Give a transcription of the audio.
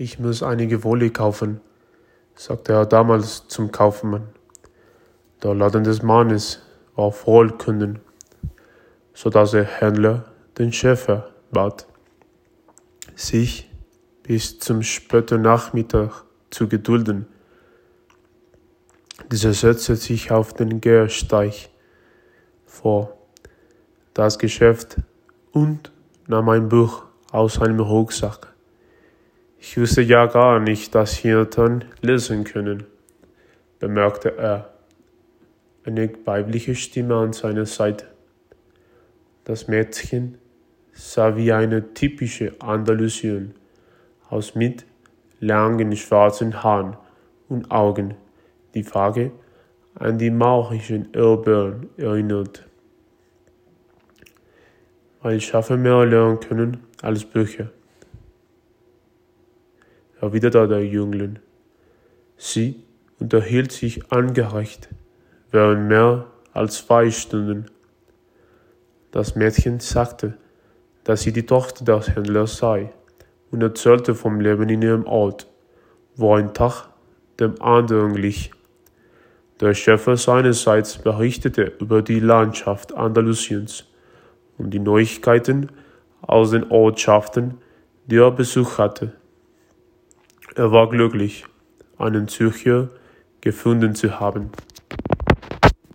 ich muss einige Wolle kaufen, sagte er damals zum Kaufmann. Der Laden des Mannes war voll Kunden, so dass der Händler den Schäfer bat, sich bis zum späten Nachmittag zu gedulden. Dieser setzte sich auf den Gärsteig vor das Geschäft und nahm ein Buch aus seinem Rucksack. Ich wusste ja gar nicht, dass Hirten lesen können, bemerkte er, eine weibliche Stimme an seiner Seite. Das Mädchen sah wie eine typische Andalusien aus mit langen schwarzen Haaren und Augen, die vage an die maurischen Urban erinnert. Weil Schafe mehr lernen können als Bücher erwiderte der Jüngling. Sie unterhielt sich angerecht während mehr als zwei Stunden. Das Mädchen sagte, dass sie die Tochter des Händlers sei und erzählte vom Leben in ihrem Ort, wo ein Tag dem anderen glich. Der Schäfer seinerseits berichtete über die Landschaft Andalusiens und die Neuigkeiten aus den Ortschaften, die er Besuch hatte. Er war glücklich, einen Zürcher gefunden zu haben.